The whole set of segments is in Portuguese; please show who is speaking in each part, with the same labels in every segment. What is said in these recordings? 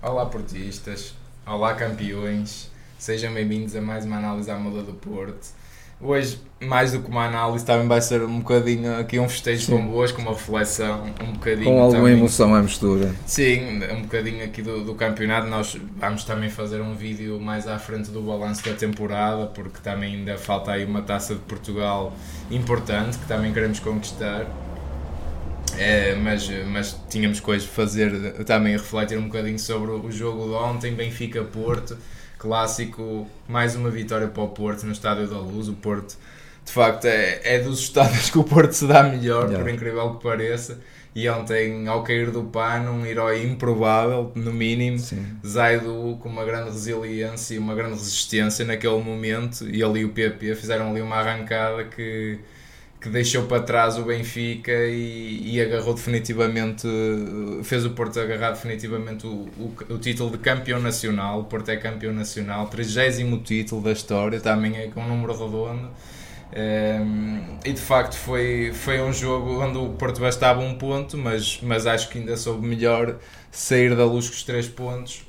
Speaker 1: Olá portistas, olá campeões, sejam bem-vindos a mais uma análise à moda do Porto. Hoje, mais do que uma análise, também vai ser um bocadinho aqui um festejo
Speaker 2: Sim.
Speaker 1: convosco, uma reflexão, um bocadinho
Speaker 2: Com alguma
Speaker 1: também-
Speaker 2: emoção à mistura.
Speaker 1: Sim, um bocadinho aqui do, do campeonato. Nós vamos também fazer um vídeo mais à frente do balanço da temporada, porque também ainda falta aí uma taça de Portugal importante que também queremos conquistar. É, mas, mas tínhamos coisas de fazer também refletir um bocadinho sobre o jogo de ontem, Benfica-Porto, clássico, mais uma vitória para o Porto no Estádio da Luz. O Porto, de facto, é, é dos estádios que o Porto se dá melhor, por
Speaker 2: Yeah.
Speaker 1: incrível que pareça. E ontem, ao cair do pano, um herói improvável, no mínimo,
Speaker 2: Sim.
Speaker 1: Zaidu com uma grande resiliência e uma grande resistência naquele momento, e ali o PP fizeram ali uma arrancada que, que deixou para trás o Benfica e, e agarrou definitivamente, fez o Porto agarrar definitivamente o, o, o título de campeão nacional. O Porto é campeão nacional, 30 título da história, também é com um número redondo. Um, e de facto foi, foi um jogo onde o Porto bastava um ponto, mas, mas acho que ainda soube melhor sair da luz com os três pontos.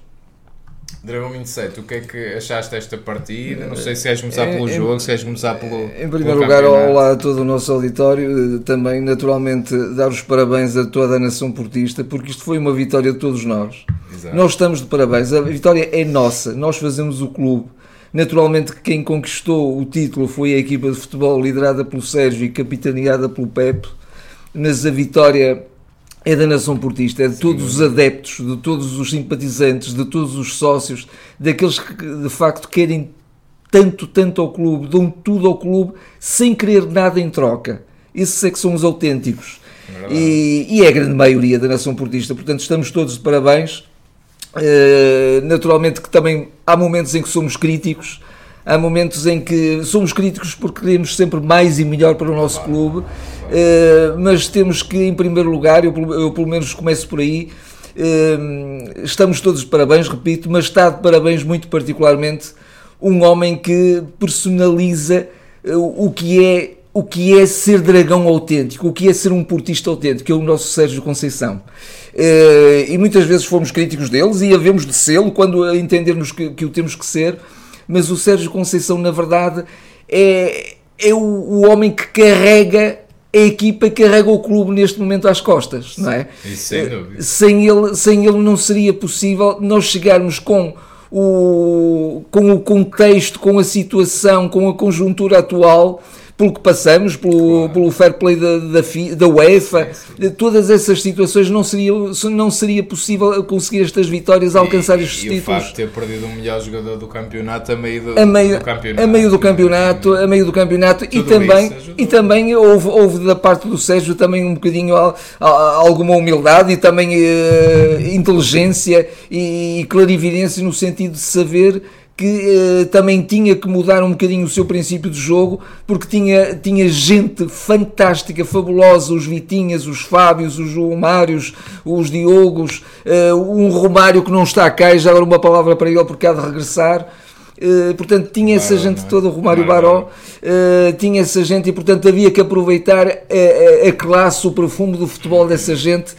Speaker 1: Dragão 27, o que é que achaste desta partida? Não sei se queres começar
Speaker 2: É,
Speaker 1: pelo
Speaker 2: em-
Speaker 1: jogo, se queres começar pelo.
Speaker 2: Em
Speaker 1: pelo
Speaker 2: primeiro lugar,
Speaker 1: campeonato.
Speaker 2: olá a todo o nosso auditório. Eh, Também, naturalmente, dar os parabéns a toda a nação portista, porque isto foi uma vitória de todos nós.
Speaker 1: Exato.
Speaker 2: Nós estamos de parabéns. A vitória é nossa. Nós fazemos o clube. Naturalmente, que quem conquistou o título foi a equipa de futebol liderada pelo Sérgio e capitaneada pelo Pepe. Mas a vitória é da nação portista, é de todos os adeptos, de todos os simpatizantes, de todos os sócios, daqueles que de facto querem tanto, tanto ao clube, dão tudo ao clube sem querer nada em troca. Esses é que são os autênticos.
Speaker 1: Verdade.
Speaker 2: E, e é a grande maioria da nação portista. Portanto, estamos todos de parabéns. Eh, naturalmente que também há momentos em que somos críticos, há momentos em que somos críticos porque queremos sempre mais e melhor para o nosso clube, eh, mas temos que, em primeiro lugar, eu, pelo- eu pelo menos começo por aí, eh, estamos todos de parabéns, repito, mas está de parabéns muito particularmente um homem que personaliza eh, o que é o que é ser dragão autêntico, o que é ser um portista autêntico, que é o nosso Sérgio Conceição. E muitas vezes fomos críticos deles e havemos de sê-lo quando entendermos que, que o temos que ser, mas o Sérgio Conceição, na verdade, é, é o, o homem que carrega a equipa carrega o clube neste momento às costas, não é?
Speaker 1: Sem dúvida.
Speaker 2: sem ele, sem ele não seria possível nós chegarmos com o, com o contexto, com a situação, com a conjuntura atual, pelo que passamos, pelo,
Speaker 1: Claro.
Speaker 2: pelo fair play da, da, da UEFA, todas essas situações não seria, não seria possível conseguir estas vitórias, alcançar
Speaker 1: e,
Speaker 2: estes
Speaker 1: e o
Speaker 2: títulos
Speaker 1: facto de ter perdido o melhor jogador do campeonato a meio do,
Speaker 2: a meio,
Speaker 1: do campeonato.
Speaker 2: a meio do campeonato, a meio do campeonato e também, e também houve, houve da parte do Sérgio também um bocadinho al- al- alguma humildade e também eh, inteligência e, clarividência no sentido de saber que eh, também tinha que mudar um bocadinho o seu princípio de jogo porque tinha, tinha gente fantástica, fabulosa, os Vitinhas, os Fábios, os João Mários, os Diogos, eh, um Romário que não está cá e já agora uma palavra para ele porque há de regressar. Uh, portanto, tinha essa
Speaker 1: Baró,
Speaker 2: gente
Speaker 1: não é?
Speaker 2: toda, o Romário
Speaker 1: Baró.
Speaker 2: Baró, uh, tinha essa gente e, portanto, havia que aproveitar a, a- a classe, o perfume do futebol dessa gente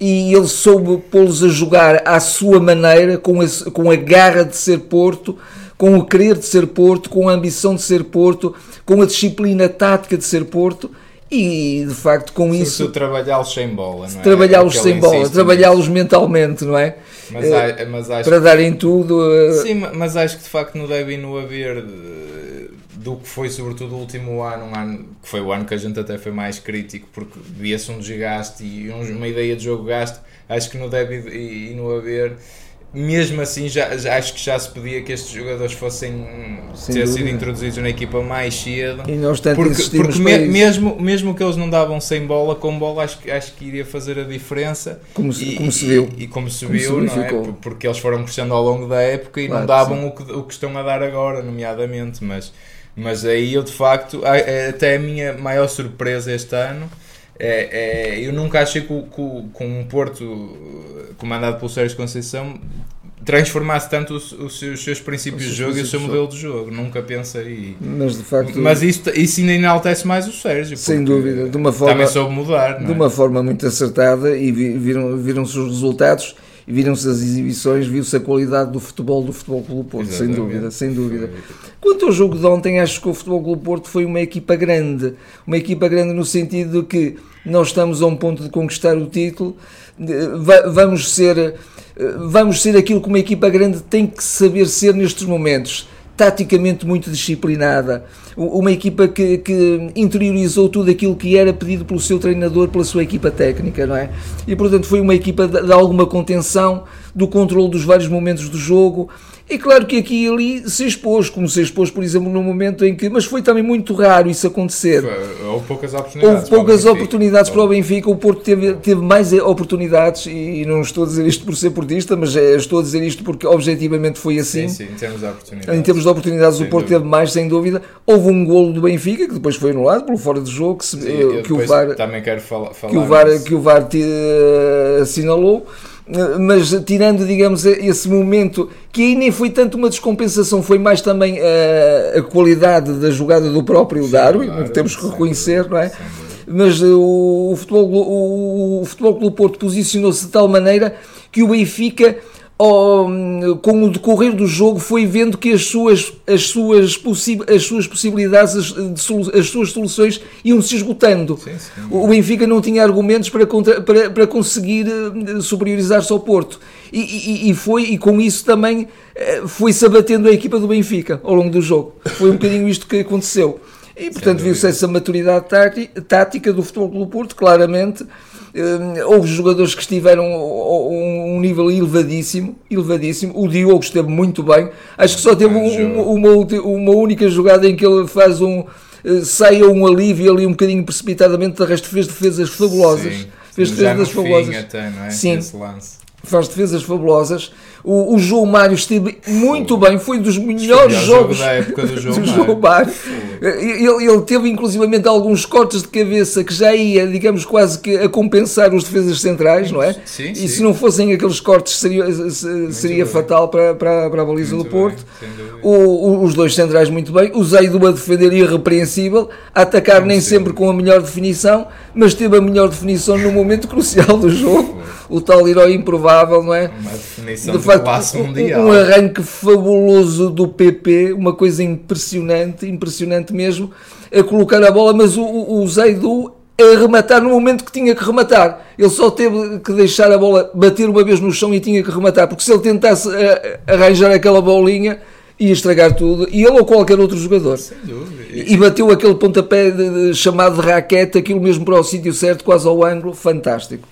Speaker 2: e ele soube pô-los a jogar à sua maneira, com, esse- com a garra de ser Porto, com o querer de ser Porto, com a ambição de ser Porto, com a disciplina tática de ser Porto e, de facto, com
Speaker 1: Isso
Speaker 2: isso,
Speaker 1: trabalhá-los sem bola, não é?
Speaker 2: trabalhá-los
Speaker 1: É
Speaker 2: sem bola, trabalhá-los mentalmente, não é?
Speaker 1: Mas,
Speaker 2: Eh,
Speaker 1: há- mas acho
Speaker 2: Para darem tudo. uh,
Speaker 1: Sim, ma- mas acho que de facto não deve no haver do que foi sobretudo o último ano, um ano que foi o ano que a gente até foi mais crítico porque via-se um desgaste e um- uma ideia de jogo gasto, acho que não deve ir no haver. Mesmo assim, já, já- acho que já se pedia que estes jogadores fossem
Speaker 2: Sem
Speaker 1: ter sido
Speaker 2: dúvida.
Speaker 1: introduzidos na equipa mais cedo.
Speaker 2: E nós tanto
Speaker 1: Porque, porque me- mesmo, mesmo que eles não davam sem bola, com bola acho, que- acho que iria fazer a diferença.
Speaker 2: Como se-
Speaker 1: e,
Speaker 2: como se viu.
Speaker 1: E, e como se
Speaker 2: Como se
Speaker 1: viu, não é? Porque eles foram crescendo ao longo da época e não
Speaker 2: Claro que
Speaker 1: davam o que, o que estão a dar agora, nomeadamente. Mas, mas aí eu, de facto, é até a minha maior surpresa este ano. É, é- eu nunca achei que, que com um Porto comandado pelo Sérgio Conceição, transformasse tanto os, os, seus, os seus princípios de jogo e o seu modelo de jogo. Nunca pensa aí.
Speaker 2: Mas de facto.
Speaker 1: Mas isso, isso ainda enaltece mais o Sérgio.
Speaker 2: Sem dúvida. De uma forma,
Speaker 1: também soube mudar.
Speaker 2: De é? uma forma muito acertada e viram, viram-se os resultados e viram-se as exibições, viu-se a qualidade do futebol do Futebol Clube Porto, sem dúvida, sem dúvida. Quanto ao jogo de ontem, acho que o Futebol Clube Porto foi uma equipa grande, uma equipa grande no sentido de que nós estamos a um ponto de conquistar o título, vamos ser, vamos ser aquilo que uma equipa grande tem que saber ser nestes momentos, taticamente muito disciplinada, uma equipa que, que, interiorizou tudo aquilo que era pedido pelo seu treinador, pela sua equipa técnica, não é? E portanto foi uma equipa de, de alguma contenção, do controle dos vários momentos do jogo, é claro que aqui e ali se expôs, como se expôs, por exemplo, no momento em que. Mas foi também muito raro isso acontecer.
Speaker 1: Houve poucas oportunidades.
Speaker 2: Houve poucas para oportunidades para o Benfica. O Porto teve, teve mais oportunidades, e não estou a dizer isto por ser portista, mas é, estou a dizer isto porque objetivamente foi assim.
Speaker 1: Sim, sim, em termos de oportunidades.
Speaker 2: Em termos de oportunidades, sem o Porto dúvida. teve mais, sem dúvida. Houve um golo do Benfica, que depois foi anulado pelo fora de jogo, que, se, sim, que o VAR.
Speaker 1: Também quero falar. falar
Speaker 2: que o VAR, que o VAR te, uh, assinalou mas tirando, digamos, esse momento que aí nem foi tanto uma descompensação, foi mais também a, a qualidade da jogada do próprio Sim, Darwin, claro, temos que reconhecer, não é? Mas o, o, futebol, o, o Futebol Clube Porto posicionou-se de tal maneira que o Benfica oh, com o decorrer do jogo foi vendo que as suas, as suas, as suas possibilidades, as, as suas soluções iam se esgotando. Sim, sim. O Benfica não tinha argumentos para, contra, para, para conseguir eh, superiorizar-se ao Porto. E, e, e, foi, e com isso também eh, foi-se abatendo a equipa do Benfica ao longo do jogo. Foi um bocadinho isto que aconteceu. E portanto viu-se essa maturidade tática do Futebol Clube Porto, claramente Hum, houve jogadores que estiveram a um nível elevadíssimo, elevadíssimo. O Diogo esteve muito bem. Acho que só teve um, uma, uma única jogada em que ele faz um eh, saia um alívio ali um bocadinho precipitadamente, de resto fez defesas fabulosas. Sim. Fez defesas fabulosas.
Speaker 1: Até, não é?
Speaker 2: Sim. Faz defesas fabulosas. O, o João Mário esteve muito bem, foi um dos melhores jogos
Speaker 1: da época do João,
Speaker 2: do João Mário. Ele, ele, teve inclusivamente alguns cortes de cabeça que já ia, digamos, quase que a compensar os defesas centrais, não é?
Speaker 1: Sim,
Speaker 2: e
Speaker 1: sim.
Speaker 2: se não fossem aqueles cortes seria, seria fatal para, para, para a baliza muito do Porto. o, os dois centrais muito bem. O Zeido a defender irrepreensível, a atacar nem sempre com a melhor definição, mas teve a melhor definição no momento crucial do jogo. O tal herói improvável, não é?
Speaker 1: Uma definição de, de classe mundial.
Speaker 2: Um arranque fabuloso do PP, uma coisa impressionante, impressionante mesmo, a colocar a bola, mas o, o Zaidu a rematar no momento que tinha que rematar. Ele só teve que deixar a bola bater uma vez no chão e tinha que rematar, porque se ele tentasse eh, arranjar aquela bolinha ia estragar tudo, e ele ou qualquer outro jogador. E bateu aquele pontapé de, de, chamado de raquete, aquilo mesmo para o sítio certo, quase ao ângulo, fantástico.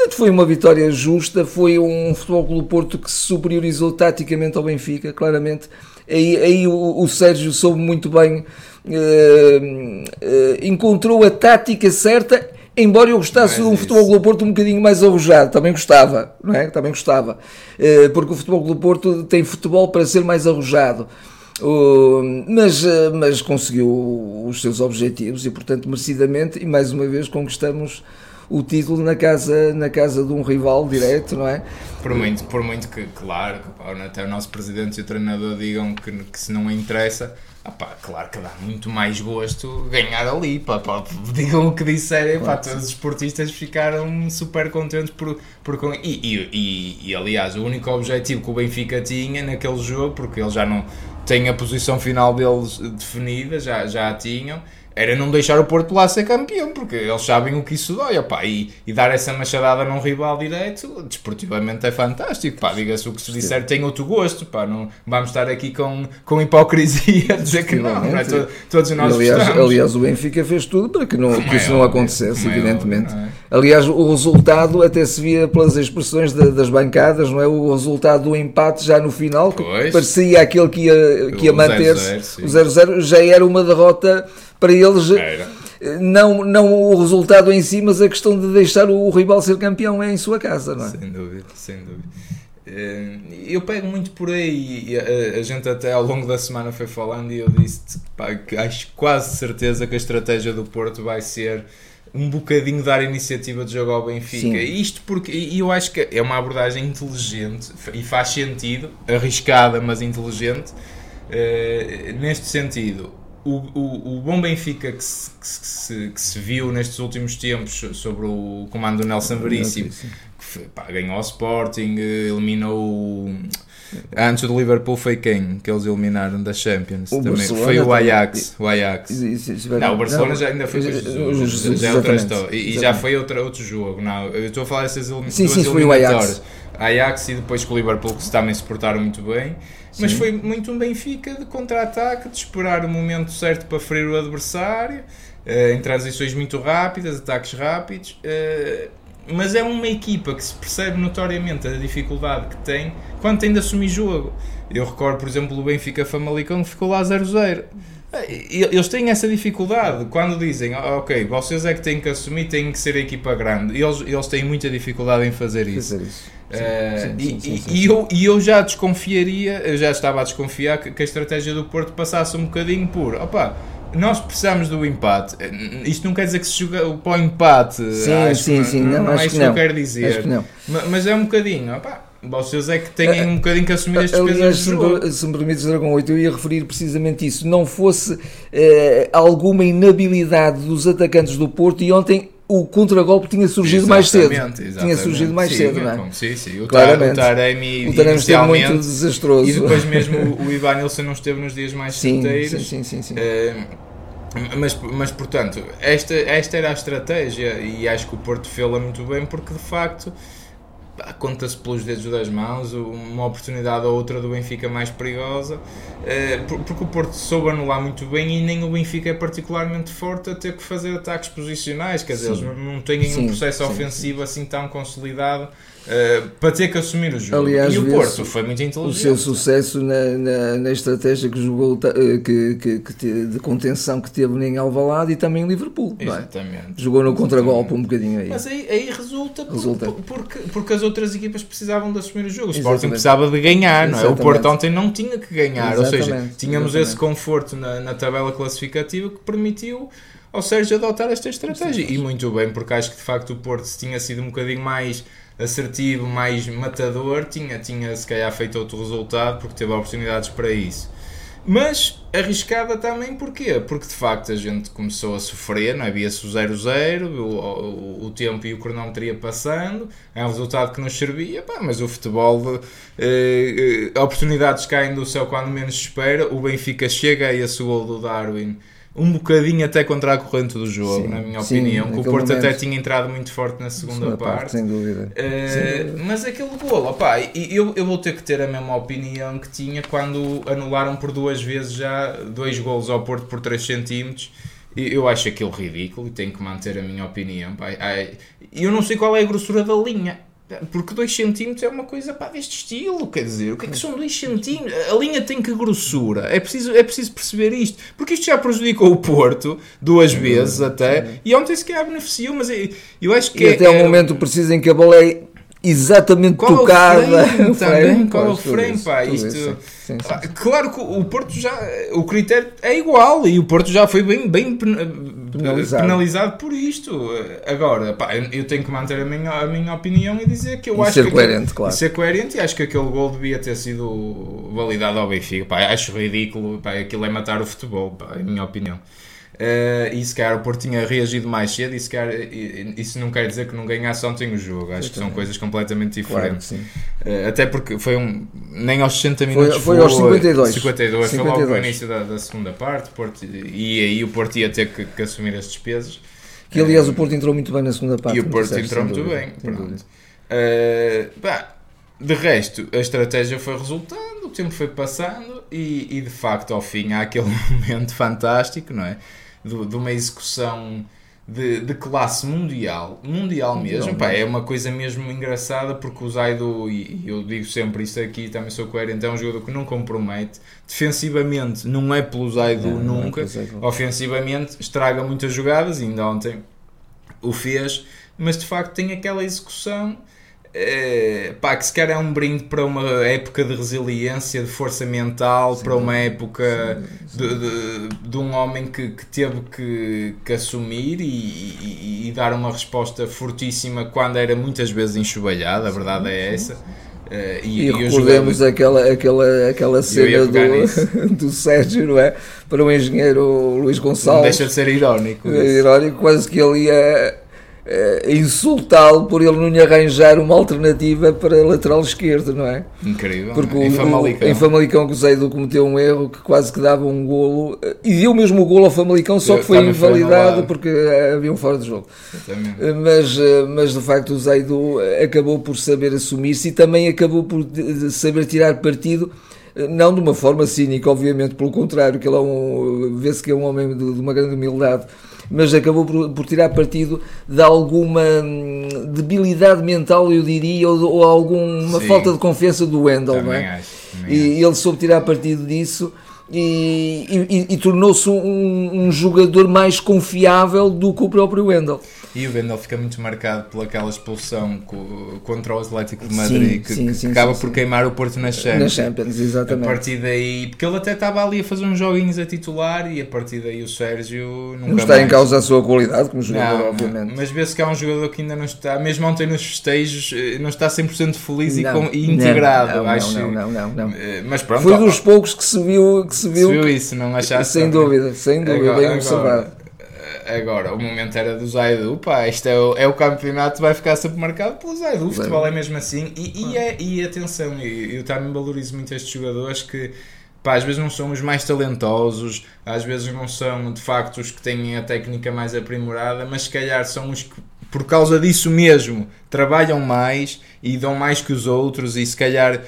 Speaker 2: Portanto, foi uma vitória justa, foi um Futebol Clube Porto que se superiorizou taticamente ao Benfica, claramente. Aí, aí o, o Sérgio soube muito bem, uh, uh, encontrou a tática certa, embora eu gostasse de um Futebol Clube Porto um bocadinho mais arrojado, também gostava, não é? Também gostava, uh, porque o Futebol Clube Porto tem futebol para ser mais arrojado. Mas, mas conseguiu os seus objetivos e, portanto, merecidamente, e mais uma vez conquistamos o título na casa, na casa de um rival direto, não é?
Speaker 1: Por muito, por muito que, claro, que, até o nosso presidente e o treinador digam que, que se não interessa, Opá, claro que dá muito mais gosto ganhar ali, pá, pá, digam o que disserem, claro, pá, todos os esportistas ficaram super contentes por, por e, e, e, e, aliás o único objetivo que o Benfica tinha naquele jogo, porque eles já não têm a posição final deles definida, já, já a tinham, era não deixar o Porto lá ser campeão, porque eles sabem o que isso dói, opá, e, e dar essa machadada num rival direito, desportivamente é fantástico, pá, diga-se o que se disser, tem outro gosto, pá, não vamos estar aqui com, com hipocrisia a dizer que não, não é? todos nós
Speaker 2: aliás, aliás, o Benfica fez tudo para que, não, que isso não acontecesse, evidentemente. é? Aliás, o resultado até se via pelas expressões de, das bancadas, não é? O resultado do empate já no final, que pois. parecia aquele que ia, que ia manter-se, o 0-0 já era uma derrota para eles Era. não, não o resultado em si, mas a questão de deixar o rival ser campeão é em sua casa, não é?
Speaker 1: Sem dúvida, sem dúvida. Eh, eu pego muito por aí, a, gente até ao longo da semana foi falando e eu disse pá, que acho quase certeza que a estratégia do Porto vai ser um bocadinho dar iniciativa de jogo ao Benfica.
Speaker 2: Sim.
Speaker 1: Isto porque e eu acho que é uma abordagem inteligente e faz sentido, arriscada, mas inteligente. eh, neste sentido, o, o, o bom Benfica que se, que, se, que se viu nestes últimos tempos sobre o comando do Nelson Veríssimo, que foi- pá, ganhou ao Sporting, eliminou o- antes do Liverpool foi quem que eles eliminaram da Champions?
Speaker 2: O
Speaker 1: Também. Foi o. Ajax, o Ajax.
Speaker 2: Isso- isso-
Speaker 1: Não, o Barcelona já ainda foi com o Jesus,
Speaker 2: Jesus,
Speaker 1: já é outra história. E, já foi outra, outro jogo. Não, eu estou a falar dessas elim
Speaker 2: Sim,
Speaker 1: duas
Speaker 2: sim, o
Speaker 1: eliminatórias. Ajax e depois com o Liverpool que também se portaram muito bem. Mas
Speaker 2: Sim.
Speaker 1: foi muito um Benfica de contra-ataque, de esperar o momento certo para ferir o adversário, eh, em transições muito rápidas, ataques rápidos. eh, mas é uma equipa que se percebe notoriamente a dificuldade que tem quando tem de assumir jogo. Eu recordo, por exemplo, o Benfica Famalicão que ficou lá 0-0. Eh, Eles têm essa dificuldade quando dizem, "Ah, ok, vocês é que têm que assumir, têm que ser a equipa grande. Eles, eles têm muita dificuldade em fazer isso.
Speaker 2: Fazer isso. Sim,
Speaker 1: Eh,
Speaker 2: sim,
Speaker 1: e,
Speaker 2: sim, sim,
Speaker 1: e- e eu, e eu já desconfiaria, eu já estava a desconfiar que, que a estratégia do Porto passasse um bocadinho por opa, nós precisamos do empate. Eh, Isto não quer dizer que se joga para o empate.
Speaker 2: Sim,
Speaker 1: acho
Speaker 2: sim, sim,
Speaker 1: Não,
Speaker 2: não,
Speaker 1: não é isso
Speaker 2: que
Speaker 1: que eu quero dizer.
Speaker 2: Que não.
Speaker 1: Ma- Mas é um bocadinho, opá, vocês é que têm um bocadinho que assumir as despesas
Speaker 2: Aliás, se me, se me permites, Dragão 8, eu ia referir precisamente isso. Não fosse eh, alguma inabilidade dos atacantes do Porto e ontem o contragolpe tinha surgido mais cedo.
Speaker 1: Exatamente,
Speaker 2: Tinha
Speaker 1: exatamente.
Speaker 2: surgido mais
Speaker 1: Sim,
Speaker 2: cedo, não é?
Speaker 1: Sim, sim. O,
Speaker 2: Claramente.
Speaker 1: Tar- o Taremi
Speaker 2: O Taremi esteve muito desastroso.
Speaker 1: E depois mesmo o, Ivan Nilsson não esteve nos dias mais
Speaker 2: sim,
Speaker 1: certeiros.
Speaker 2: sim, sim, sim, sim.
Speaker 1: Eh, mas, mas portanto, esta, esta era a estratégia e acho que o Porto fê-la muito bem porque de facto conta-se pelos dedos das mãos uma oportunidade ou outra do Benfica mais perigosa eh, por- porque o Porto soube anular muito bem e nem o Benfica é particularmente forte a ter que fazer ataques posicionais, quer dizer,
Speaker 2: Sim.
Speaker 1: eles não- têm
Speaker 2: Sim,
Speaker 1: um processo
Speaker 2: sim,
Speaker 1: ofensivo assim tão consolidado eh, para ter que assumir o jogo.
Speaker 2: Aliás,
Speaker 1: e o Porto foi muito
Speaker 2: o
Speaker 1: inteligente.
Speaker 2: seu sucesso na, na, na estratégia que jogou eh, que, que, que de contenção que teve em Alvalade e também em Liverpool. é?
Speaker 1: Exatamente.
Speaker 2: Jogou no
Speaker 1: Exatamente.
Speaker 2: contragolpe um bocadinho aí.
Speaker 1: Mas aí, aí resulta, por-
Speaker 2: Resulta.
Speaker 1: por- porque, porque as outras equipas precisavam de assumir o jogo. O Sporting
Speaker 2: Exatamente.
Speaker 1: precisava de ganhar, não é? O
Speaker 2: Exatamente.
Speaker 1: Porto ontem não tinha que ganhar. Ou seja,
Speaker 2: Exatamente.
Speaker 1: tínhamos
Speaker 2: Exatamente.
Speaker 1: esse conforto na, na tabela classificativa que permitiu ao Sérgio adotar esta estratégia. E muito bem, porque acho que de facto o Porto, se tinha sido um bocadinho mais assertivo, mais matador, tinha, tinha se calhar feito outro resultado, porque teve oportunidades para isso. Mas arriscada também porquê? Porque de facto a gente começou a sofrer, não é? Via-se o 0-0, o, o, tempo e o cronómetro ia passando, é um resultado que nos servia, pá, mas o futebol, eh, eh, oportunidades caem do céu quando menos espera, o Benfica chega a esse gol do Darwin um bocadinho até contra a corrente do jogo,
Speaker 2: Sim,
Speaker 1: na minha
Speaker 2: sim,
Speaker 1: opinião, que o Porto até
Speaker 2: momento.
Speaker 1: tinha entrado muito forte na segunda,
Speaker 2: Segunda
Speaker 1: parte.
Speaker 2: sem dúvida.
Speaker 1: Uh, mas aquele gol, opá, eu, eu vou ter que ter a mesma opinião que tinha quando anularam por duas vezes já dois golos ao Porto por 3 centímetros. Eu acho aquilo ridículo e tenho que manter a minha opinião. Pá. Eu não sei qual é a grossura da linha. Porque 2 centímetros é uma coisa pá, deste estilo, quer dizer, o que é que são 2 centímetros? A linha tem que grossura, é preciso, é preciso perceber isto, porque isto já prejudicou o Porto duas vezes até, e ontem se calhar beneficiou, mas eu, acho que
Speaker 2: E
Speaker 1: é-
Speaker 2: até o
Speaker 1: é-
Speaker 2: momento preciso em que a bola é exatamente
Speaker 1: qual
Speaker 2: tocada.
Speaker 1: é o frame também? Qual é o frame, pá? Isto,
Speaker 2: isso, sim, sim,
Speaker 1: Ah,
Speaker 2: sim.
Speaker 1: Claro que o Porto já. O critério é igual e o Porto já foi bem, bem pen-
Speaker 2: Penalizado.
Speaker 1: penalizado. por isto. Agora, pá, eu tenho que manter a minha, a minha opinião e dizer que eu
Speaker 2: E
Speaker 1: acho
Speaker 2: ser
Speaker 1: que.
Speaker 2: coerente,
Speaker 1: aquele-
Speaker 2: claro.
Speaker 1: Ser coerente e acho que aquele gol devia ter sido validado ao Benfica. Pá, acho ridículo. Pá, aquilo é matar o futebol, pá, é a minha opinião. Eh, e se calhar o Porto tinha reagido mais cedo e se calhar, isso não quer dizer que não ganhasse ontem o jogo. Acho que são coisas completamente
Speaker 2: Claro
Speaker 1: diferentes.
Speaker 2: que sim.
Speaker 1: Eh, até porque foi um. Nem aos 60 minutos.
Speaker 2: foi aos 52.
Speaker 1: 52. Foi logo no
Speaker 2: 52.
Speaker 1: início da, da segunda parte. Porto, e aí o Porto ia ter que, que assumir as despesas.
Speaker 2: Que aliás o Porto entrou muito bem na segunda parte.
Speaker 1: e o Porto entrou muito
Speaker 2: dúvida,
Speaker 1: bem. Pronto. Eh, pá, de resto, a estratégia foi resultando, o tempo foi passando e, e, de facto ao fim há aquele momento fantástico, não é? De, de uma execução de, de classe mundial, mundial mesmo, pá, é
Speaker 2: mesmo.
Speaker 1: uma coisa mesmo engraçada porque o Zaido, e eu digo sempre isso aqui, também sou coerente, é um jogador que não compromete, defensivamente não é pelo Zaido
Speaker 2: é
Speaker 1: nunca,
Speaker 2: Zaidu.
Speaker 1: ofensivamente estraga muitas jogadas, ainda ontem o fez, mas de facto tem aquela execução é, pá, que se calhar é um brinde para uma época de resiliência, de força mental, sim, para uma época sim, sim. De, de, de, um homem que, que teve que, que assumir e, e, e, dar uma resposta fortíssima quando era muitas vezes enxovalhada, a verdade é essa.
Speaker 2: Uh, e, e recordemos jogador... aquela, aquela, aquela cena do, do Sérgio, não é? Para o engenheiro Luís Gonçalves. Não
Speaker 1: deixa de ser irónico.
Speaker 2: É irónico, quase que ele ia insultá-lo por ele não lhe arranjar uma alternativa para lateral esquerdo, não é?
Speaker 1: Incrível.
Speaker 2: Porque o, em, Famalicão. O, em Famalicão que o Zeido cometeu um erro que quase que dava um golo uh, e deu mesmo o golo ao Famalicão, só que foi invalidado porque havia um fora de jogo. Mas, mas de facto o Zeido acabou por saber assumir-se e também acabou por saber tirar partido não de uma forma cínica, obviamente, pelo contrário, que ele é um, vê-se que é um homem de, de uma grande humildade mas acabou por, por tirar partido de alguma hum, debilidade mental, eu diria, ou, ou alguma Sim. falta de confiança do Wendel, não é? Acho, e ele soube tirar partido disso. E, e, e tornou-se um, um, jogador mais confiável do que o próprio Wendel.
Speaker 1: E o Wendel fica muito marcado pelaquela expulsão contra o Atlético de Madrid, sim, que, sim, que sim, acaba por queimar o Porto na Champions.
Speaker 2: Na Champions, exatamente.
Speaker 1: A partir daí, porque ele até estava ali a fazer uns joguinhos a titular e a partir daí o Sérgio nunca
Speaker 2: Não está mais... em causa a sua qualidade como jogador, não, obviamente.
Speaker 1: Mas vê-se que há um jogador que ainda não está, mesmo ontem nos festejos, eh, não está 100% feliz não, e, com, e integrado.
Speaker 2: Não,
Speaker 1: acho.
Speaker 2: não, não, não, não,
Speaker 1: eh, Mas pronto.
Speaker 2: Foi dos poucos que se viu. Que se viu,
Speaker 1: se viu isso, não achaste?
Speaker 2: Sem dúvida, sem dúvida, agora, bem observado.
Speaker 1: Agora, o momento era do Zaidu, pá, isto é o, é o campeonato, vai ficar sempre marcado pelo Zaidu. O futebol é mesmo assim. E, e, é, e atenção, eu também valorizo muito estes jogadores que, pá, às vezes não são os mais talentosos, às vezes não são de facto os que têm a técnica mais aprimorada, mas se calhar são os que, por causa disso mesmo, trabalham mais e dão mais que os outros e se calhar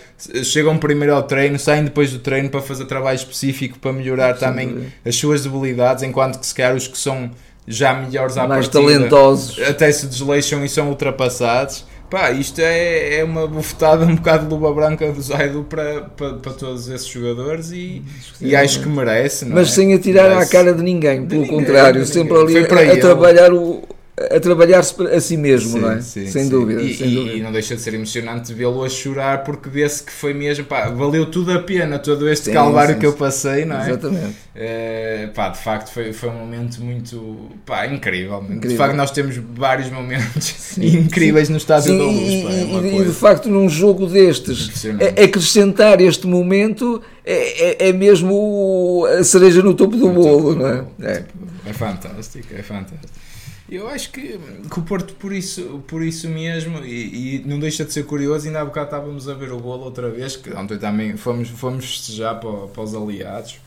Speaker 1: chegam primeiro ao treino, saem depois do treino para fazer trabalho específico para melhorar Sim, também as suas debilidades, enquanto que se calhar os que são já melhores à
Speaker 2: mais
Speaker 1: partida,
Speaker 2: talentosos
Speaker 1: até se desleixam e são ultrapassados. Pá, isto é, é uma bufetada um bocado de luva branca do Zaido para, para, para todos esses jogadores e, e acho que merece.
Speaker 2: Mas
Speaker 1: é?
Speaker 2: sem atirar merece. à cara de ninguém, pelo de contrário, ninguém, sempre ali a, a trabalhar o, a trabalhar-se a si mesmo,
Speaker 1: sim,
Speaker 2: não é?
Speaker 1: Sim,
Speaker 2: sem,
Speaker 1: sim.
Speaker 2: Dúvida,
Speaker 1: e,
Speaker 2: sem
Speaker 1: e,
Speaker 2: dúvida.
Speaker 1: E não deixa de ser emocionante vê-lo a chorar porque vê-se que foi mesmo, pá, valeu tudo a pena, todo este calvário que eu passei, não é?
Speaker 2: Exatamente.
Speaker 1: É, pá, de facto foi, foi um momento muito, pá, incrível. incrível. De facto nós temos vários momentos incríveis no estádio da Luz.
Speaker 2: E, pá, é e, de facto num jogo destes, acrescentar este momento é, é, é, mesmo a cereja no topo do bolo, não é?
Speaker 1: É. é fantástico, é fantástico. Eu acho que, que o Porto, por isso, por isso mesmo, e, e, não deixa de ser curioso, ainda há bocado estávamos a ver o golo outra vez, que ontem também fomos, fomos festejar para, para os aliados.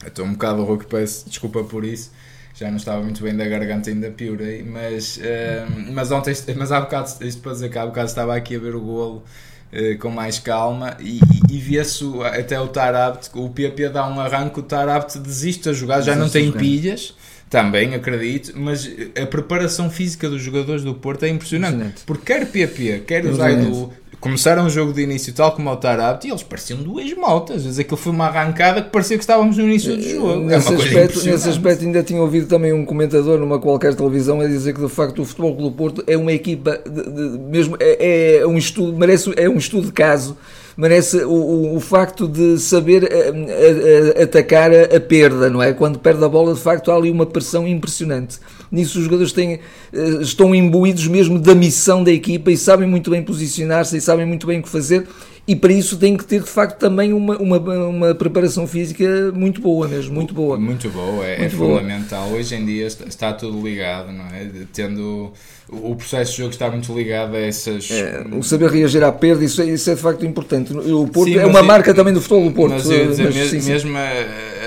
Speaker 1: Eu estou um bocado rouco, peço desculpa por isso, já não estava muito bem da garganta, ainda piorei, mas, uh, mas ontem, mas há bocado, isto para dizer que há bocado estava aqui a ver o golo uh, com mais calma e, e, e via-se até o Tarabt, o PP dá um arranque, o Tarabt desiste a jogar, já não tem pilhas também acredito, mas a preparação física dos jogadores do Porto é impressionante. impressionante. Porque quer PP, quer o Zaidu, começaram o jogo de início tal como o Tarabto e eles pareciam duas motas. Às vezes aquilo foi uma arrancada que parecia que estávamos no início do jogo.
Speaker 2: Nesse, é aspecto, nesse aspecto ainda tinha ouvido também um comentador numa qualquer televisão a dizer que de facto o Futebol do Porto é uma equipa de, de, mesmo é, é, um estudo, merece é um estudo de caso merece o, o, o facto de saber a, a, a, atacar a, perda, não é? Quando perde a bola, de facto, há ali uma pressão impressionante. Nisso os jogadores têm, eh, estão imbuídos mesmo da missão da equipa e sabem muito bem posicionar-se e sabem muito bem o que fazer e para isso tem que ter de facto também uma, uma, uma preparação física muito boa mesmo, muito boa.
Speaker 1: Muito boa, é, muito é boa. fundamental. Hoje em dia está, está, tudo ligado, não é? Tendo o processo de jogo está muito ligado a essas.
Speaker 2: É, o saber reagir à perda, isso é, isso é de facto importante. O Porto sim, é uma marca também do futebol do Porto.
Speaker 1: Mas, eu dizer, mas, mesmo, sim, mesmo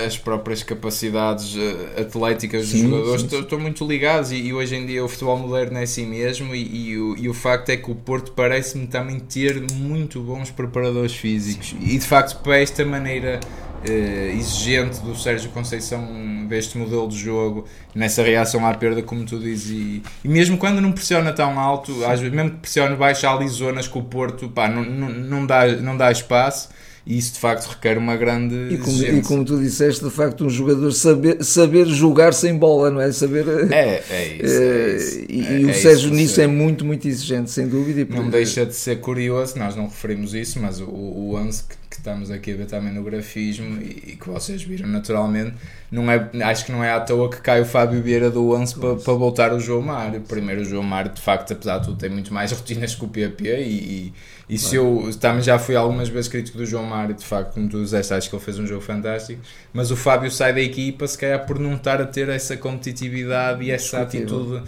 Speaker 1: as próprias capacidades eh, atléticas dos jogadores estão muito ligados e, e, hoje em dia o futebol moderno é assim mesmo e, e, o, e o facto é que o Porto parece-me também ter muito bons preparadores físicos e de facto para esta maneira uh, exigente do Sérgio Conceição deste modelo de jogo, nessa reação à perda, como tu dizes, e, e mesmo quando não pressiona tão alto, às vezes, mesmo que pressione baixo, há ali zonas que o Porto pá, não, não, não, dá, não dá espaço. e isso de facto requer uma grande
Speaker 2: e como, e como, tu disseste, de facto, um jogador saber, saber jogar sem bola, não é? Saber.
Speaker 1: É, é isso. É isso.
Speaker 2: E,
Speaker 1: é,
Speaker 2: e o é Sérgio nisso é muito, muito exigente, sem dúvida.
Speaker 1: E não deixa de ser curioso, nós não referimos isso, mas o, o 11 que, que estamos aqui a ver também no grafismo e, e, que vocês viram naturalmente, não é, acho que não é à toa que cai o Fábio Vieira do 11 para, para voltar o João Mário. Primeiro, o João Mário, de facto, apesar de tudo, tem muito mais rotinas que o PP e, e se eu também já fui algumas vezes crítico do João Mário, de facto, como tu disseste, acho que ele fez um jogo fantástico, mas o Fábio sai da equipa, se calhar por não estar a ter essa competitividade e essa atitude uh,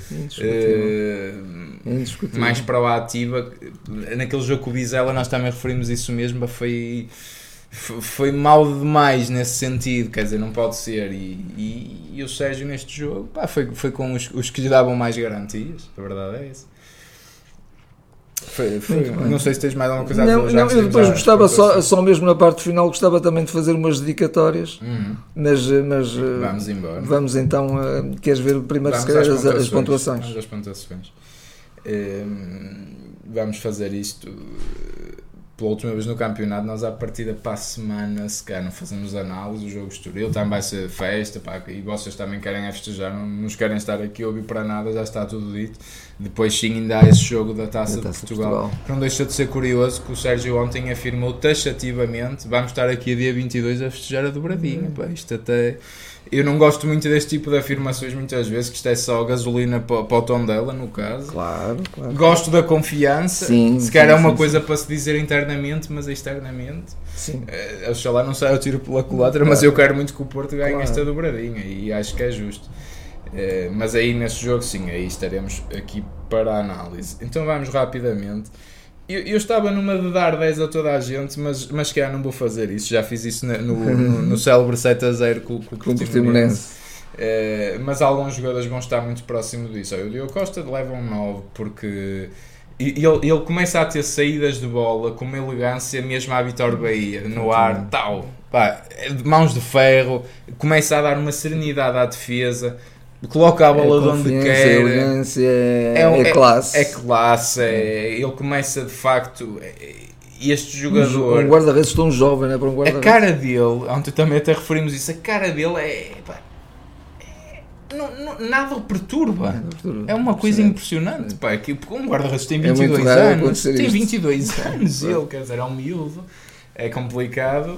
Speaker 1: mais proativa. Naquele jogo com o Vizela, nós também referimos isso mesmo, foi foi mal demais nesse sentido, quer dizer, não pode ser. E, e, e o Sérgio neste jogo pá, foi, foi com os, os que lhe davam mais garantias, a verdade é isso. Foi, foi, não sei se tens mais alguma coisa a
Speaker 2: dizer. Não, eu depois gostava só, só mesmo na parte final, gostava também de fazer umas dedicatórias,
Speaker 1: uhum.
Speaker 2: mas, mas
Speaker 1: vamos embora.
Speaker 2: Vamos então, uh, queres ver primeiro vamos se calhar as, as, pontuações?
Speaker 1: Vamos às pontuações. Um, vamos fazer isto pela última vez no campeonato, nós à partida para a semana, se calhar não fazemos análise, o jogo Estoril também vai ser festa, pá, e vocês também querem festejar, não nos querem estar aqui a ouvir para nada, já está tudo dito. Depois sim ainda há esse jogo da Taça, da taça de, Portugal. Portugal. Não deixa de ser curioso que o Sérgio ontem afirmou taxativamente, vamos estar aqui a dia 22 a festejar a dobradinha, hum. pá, isto até eu não gosto muito deste tipo de afirmações muitas vezes, que isto é só gasolina para, para o tom dela, no caso.
Speaker 2: Claro, claro.
Speaker 1: Gosto da confiança,
Speaker 2: sim,
Speaker 1: se calhar é uma
Speaker 2: sim,
Speaker 1: coisa
Speaker 2: sim.
Speaker 1: para se dizer internamente, mas externamente.
Speaker 2: Sim.
Speaker 1: Uh, oxalá não saia o tiro pela culatra, claro. mas eu quero muito que o Porto ganhe claro. esta dobradinha e acho que é justo. Uh, mas aí nesse jogo, sim, aí estaremos aqui para a análise. Então vamos rapidamente. Eu, eu, estava numa de dar 10 a toda a gente, mas, mas que não vou fazer isso. Já fiz isso no, no, no, no célebre 7 a 0 com, com, com o Portimonense. Uh, mas alguns jogadores vão estar muito próximo disso. O Diogo Costa leva um 9 porque ele, ele começa a ter saídas de bola com uma elegância mesmo à Vitória Bahia, no ar, tal, pá, de mãos de ferro, começa a dar uma serenidade à defesa coloca a bola é de onde quer.
Speaker 2: Elegância, é, é, é, classe.
Speaker 1: É, classe, é, ele começa de facto. Este jogador.
Speaker 2: Um guarda-redes tão jovem, né? Para um guarda
Speaker 1: a cara dele, ontem também até referimos isso, a cara dele é. Pá, não, não, nada o perturba. Nada perturba. É uma coisa impressionante. Pá, que um guarda-redes tem 22 anos. Tem 22 anos, ele, quer dizer, é um miúdo. É complicado.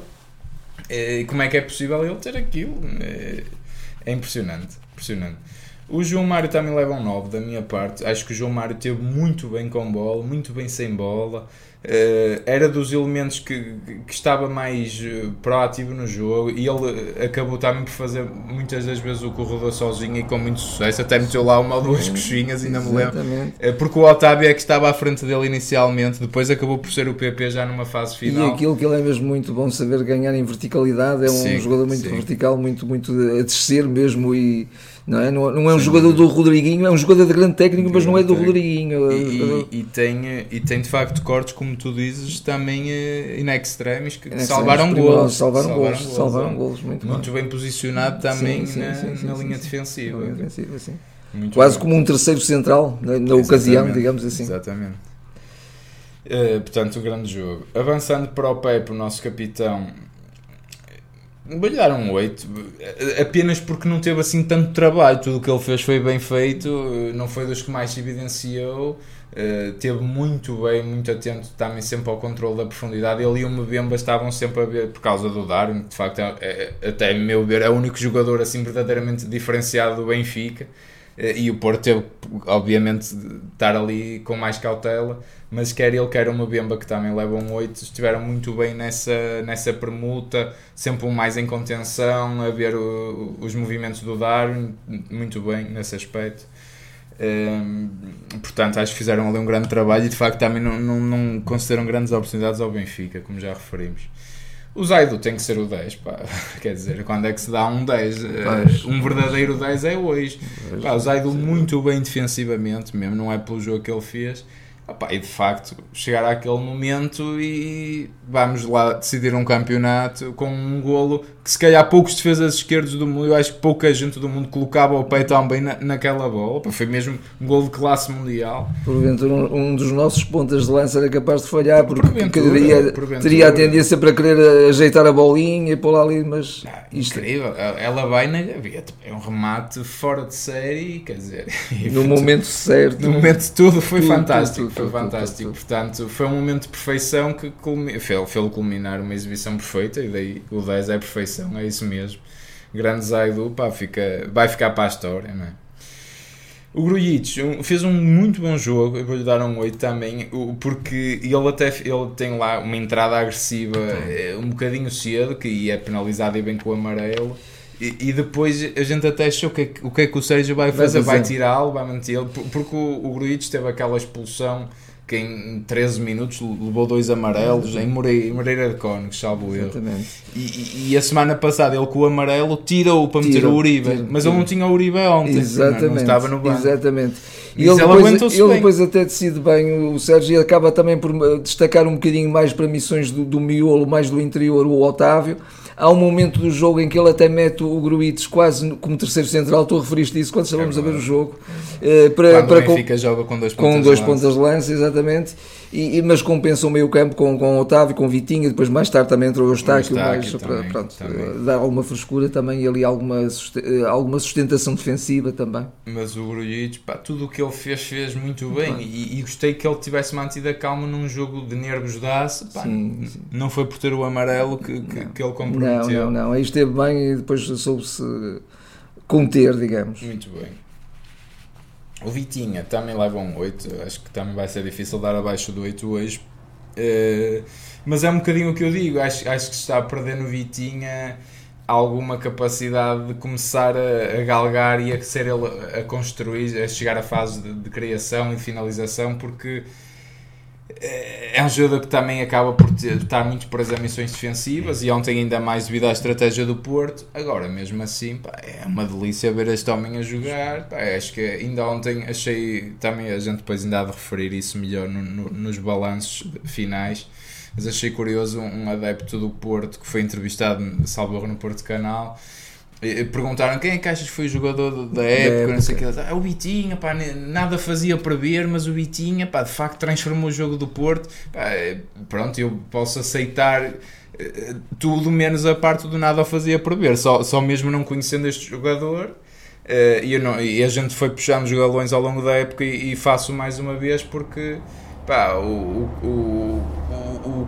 Speaker 1: Como é que é possível ele ter aquilo? É, é impressionante impressionante. O João Mário também leva um 9 da minha parte. Acho que o João Mário teve muito bem com bola, muito bem sem bola. Uh, era dos elementos que, que estava mais uh, proativo no jogo e ele acabou também por fazer muitas das vezes o corredor sozinho e com muito sucesso. Até meteu lá uma ou duas coxinhas, ainda me lembro. Porque o Otávio é que estava à frente dele inicialmente, depois acabou por ser o PP já numa fase final.
Speaker 2: E aquilo que ele é mesmo muito bom saber ganhar em verticalidade. É um sim, jogador muito sim. vertical, muito, muito a descer mesmo e não é, não, não é um Sim. jogador do Rodriguinho, é um jogador de grande técnico, mas não é do Rodriguinho.
Speaker 1: E, e, e, tem, e tem de facto cortes, como tu dizes, também uh, in extremis que, salvaram gols.
Speaker 2: Salvaram, salvaram gols, gols, salvaram gols, muito,
Speaker 1: muito bem posicionado também sim, na, sim, sim, na linha defensiva. Na linha
Speaker 2: defensiva Quase bem. como um terceiro central na, na ocasião, digamos assim.
Speaker 1: Exatamente. Uh, portanto, o grande jogo. Avançando para o Pepe, o nosso capitão, Vou-lhe dar um 8, apenas porque não teve assim tanto trabalho. Tudo o que ele fez foi bem feito, não foi dos que mais se evidenciou. Uh, teve muito bem, muito atento também sempre ao controle da profundidade. Ele e o Mbemba estavam sempre a ver, por causa do Darwin, que de facto, é, é, até meu ver, é o único jogador assim verdadeiramente diferenciado do Benfica. Uh, e o Porto teve, obviamente, estar ali com mais cautela mas quer ele, quer uma Bemba que também leva um 8, estiveram muito bem nessa, nessa permuta, sempre um mais em contenção, a ver o, os movimentos do Darwin, muito bem nesse aspecto. Um, portanto, acho que fizeram ali um grande trabalho e de facto também não, não, não concederam grandes oportunidades ao Benfica, como já referimos. O Zaido tem que ser o 10, pá. quer dizer, quando é que se dá um 10? Pois. Um verdadeiro 10 é hoje. Pá, o Zaido muito bem defensivamente, mesmo, não é pelo jogo que ele fez Opa, e de facto, chegar àquele momento e vamos lá decidir um campeonato com um golo se calhar poucos defesas esquerdos do mundo, eu acho que pouca gente do mundo colocava o peito tão bem na, naquela bola. Opa, foi mesmo um golo de classe mundial.
Speaker 2: Porventura, um, um dos nossos pontas de lança era capaz de falhar porque teria, teria a tendência para querer ajeitar a bolinha e pôr lá ali, mas
Speaker 1: ah, isto... incrível. Ela vai na gaveta, é um remate fora de série, quer dizer,
Speaker 2: no momento certo,
Speaker 1: no momento tudo foi tudo, fantástico. Tudo, tudo, foi fantástico. Portanto, foi um momento de perfeição que fez-lo culminar uma exibição perfeita e daí o 10 é perfeição, é isso mesmo. Grande Zaidu, pá, fica, vai ficar para a história, não é? O Grujic fez um muito bom jogo, eu vou-lhe dar um 8 também, porque ele até ele tem lá uma entrada agressiva eh, um bocadinho cedo, que é penalizado e bem com o amarelo. E, e, depois a gente até achou o que, é que, o que é que o Sérgio vai fazer, vai tirá-lo, vai mantê-lo, porque o, o Grujic teve aquela expulsão que em 13 minutos levou dois amarelos em Moreira, Moreira de Cónegos, salvo eu. E, e, a semana passada ele com o amarelo tirou para meter o Uribe, mas ele não tinha o Uribe ontem,
Speaker 2: exatamente,
Speaker 1: não, estava no banco.
Speaker 2: Exatamente. E ele, depois, ele depois até decide bem, o Sérgio acaba também por destacar um bocadinho mais para missões do, do miolo, mais do interior, o Otávio Há um momento do jogo em que ele até mete o Gruites quase como terceiro central. Tu referiste isso quando estávamos é a ver o jogo.
Speaker 1: Uh, para, quando para, o Benfica com, joga com dois
Speaker 2: pontas, com dois de lança, exatamente. E, e, mas compensa o meio campo com, com o Otávio, com o Vitinha. Depois mais tarde também entrou o Eustáquio, mais, para, pronto, também. dar alguma frescura também e ali alguma, eh, alguma sustentação defensiva também.
Speaker 1: Mas o pá, tudo o que ele fez, fez muito bem. E, e, gostei que ele tivesse mantido a calma num jogo de nervos de aço. Pá, sim, sim. Não foi por ter o amarelo que, que, que ele comprometeu.
Speaker 2: Não, não, não. Aí esteve bem e depois soube-se conter, digamos.
Speaker 1: Muito bem. O Vitinha também leva um 8. Acho que também vai ser difícil dar abaixo do 8 hoje. Uh, mas é um bocadinho o que eu digo. Acho, acho que está a perder no Vitinha alguma capacidade de começar a, a, galgar e a ser ele a construir, a chegar à fase de, de criação e finalização, porque é, um jogador que também acaba por ter, estar muito preso a missões defensivas e ontem ainda mais devido à estratégia do Porto. Agora, mesmo assim, pá, é uma delícia ver este homem a jogar. Pá, acho que ainda ontem achei, também a gente depois ainda há de referir isso melhor no, no, nos balanços finais, mas achei curioso um, um adepto do Porto que foi entrevistado, salvo no Porto Canal, Perguntaram quem é que achas que foi o jogador da época, época. não sei o que. Ah, o Bitinha, pá, nada fazia para ver, mas o Bitinha, pá, de facto transformou o jogo do Porto. Pá, pronto, eu posso aceitar eh, tudo menos a parte do nada fazia para ver, só, só mesmo não conhecendo este jogador. Uh, e, não, e, a gente foi puxando os galões ao longo da época e, e faço mais uma vez porque pá, o, o, o, o,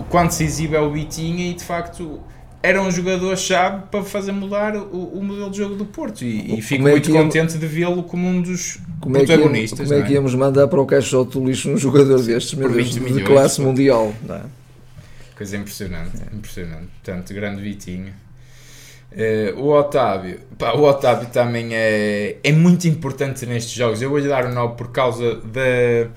Speaker 1: o, quanto se exibe é o Bitinha e de facto era um jogador-chave para fazer mudar o, o, modelo de jogo do Porto e, e fico é muito contente de vê-lo como um dos como protagonistas.
Speaker 2: É que, como é que é? íamos mandar para o caixote do lixo um jogador destes, meu Deus, de milhões, classe pô. mundial? Não é?
Speaker 1: Coisa impressionante, é. impressionante. Portanto, grande Vitinho. Uh, o Otávio, pá, o Otávio também é, é muito importante nestes jogos. Eu vou-lhe dar o um 9 por causa da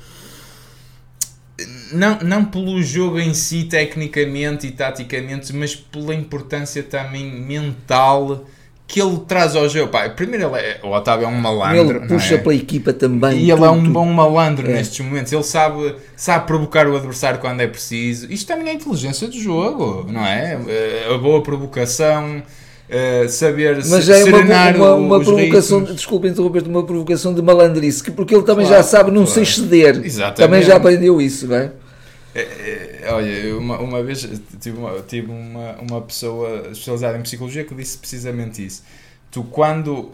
Speaker 1: não, não pelo jogo em si, tecnicamente e taticamente, mas pela importância também mental que ele traz ao jogo. Pá, primeiro, ele é, o Otávio é um malandro.
Speaker 2: Ele puxa
Speaker 1: é?
Speaker 2: pela equipa também.
Speaker 1: E ele é um bom malandro é. nestes momentos. Ele sabe, sabe provocar o adversário quando é preciso. Isto também é inteligência do jogo, não é? é a boa provocação. Uh, saber
Speaker 2: Mas é uma, uma, uma provocação, ritmos. desculpa interromper uma provocação de malandrice, porque ele também claro, já sabe não claro. se exceder. Exatamente. Também já aprendeu isso, não é?
Speaker 1: É, é, olha, uma, uma vez tive, uma, tive uma, uma pessoa especializada em psicologia que disse precisamente isso. Tu, quando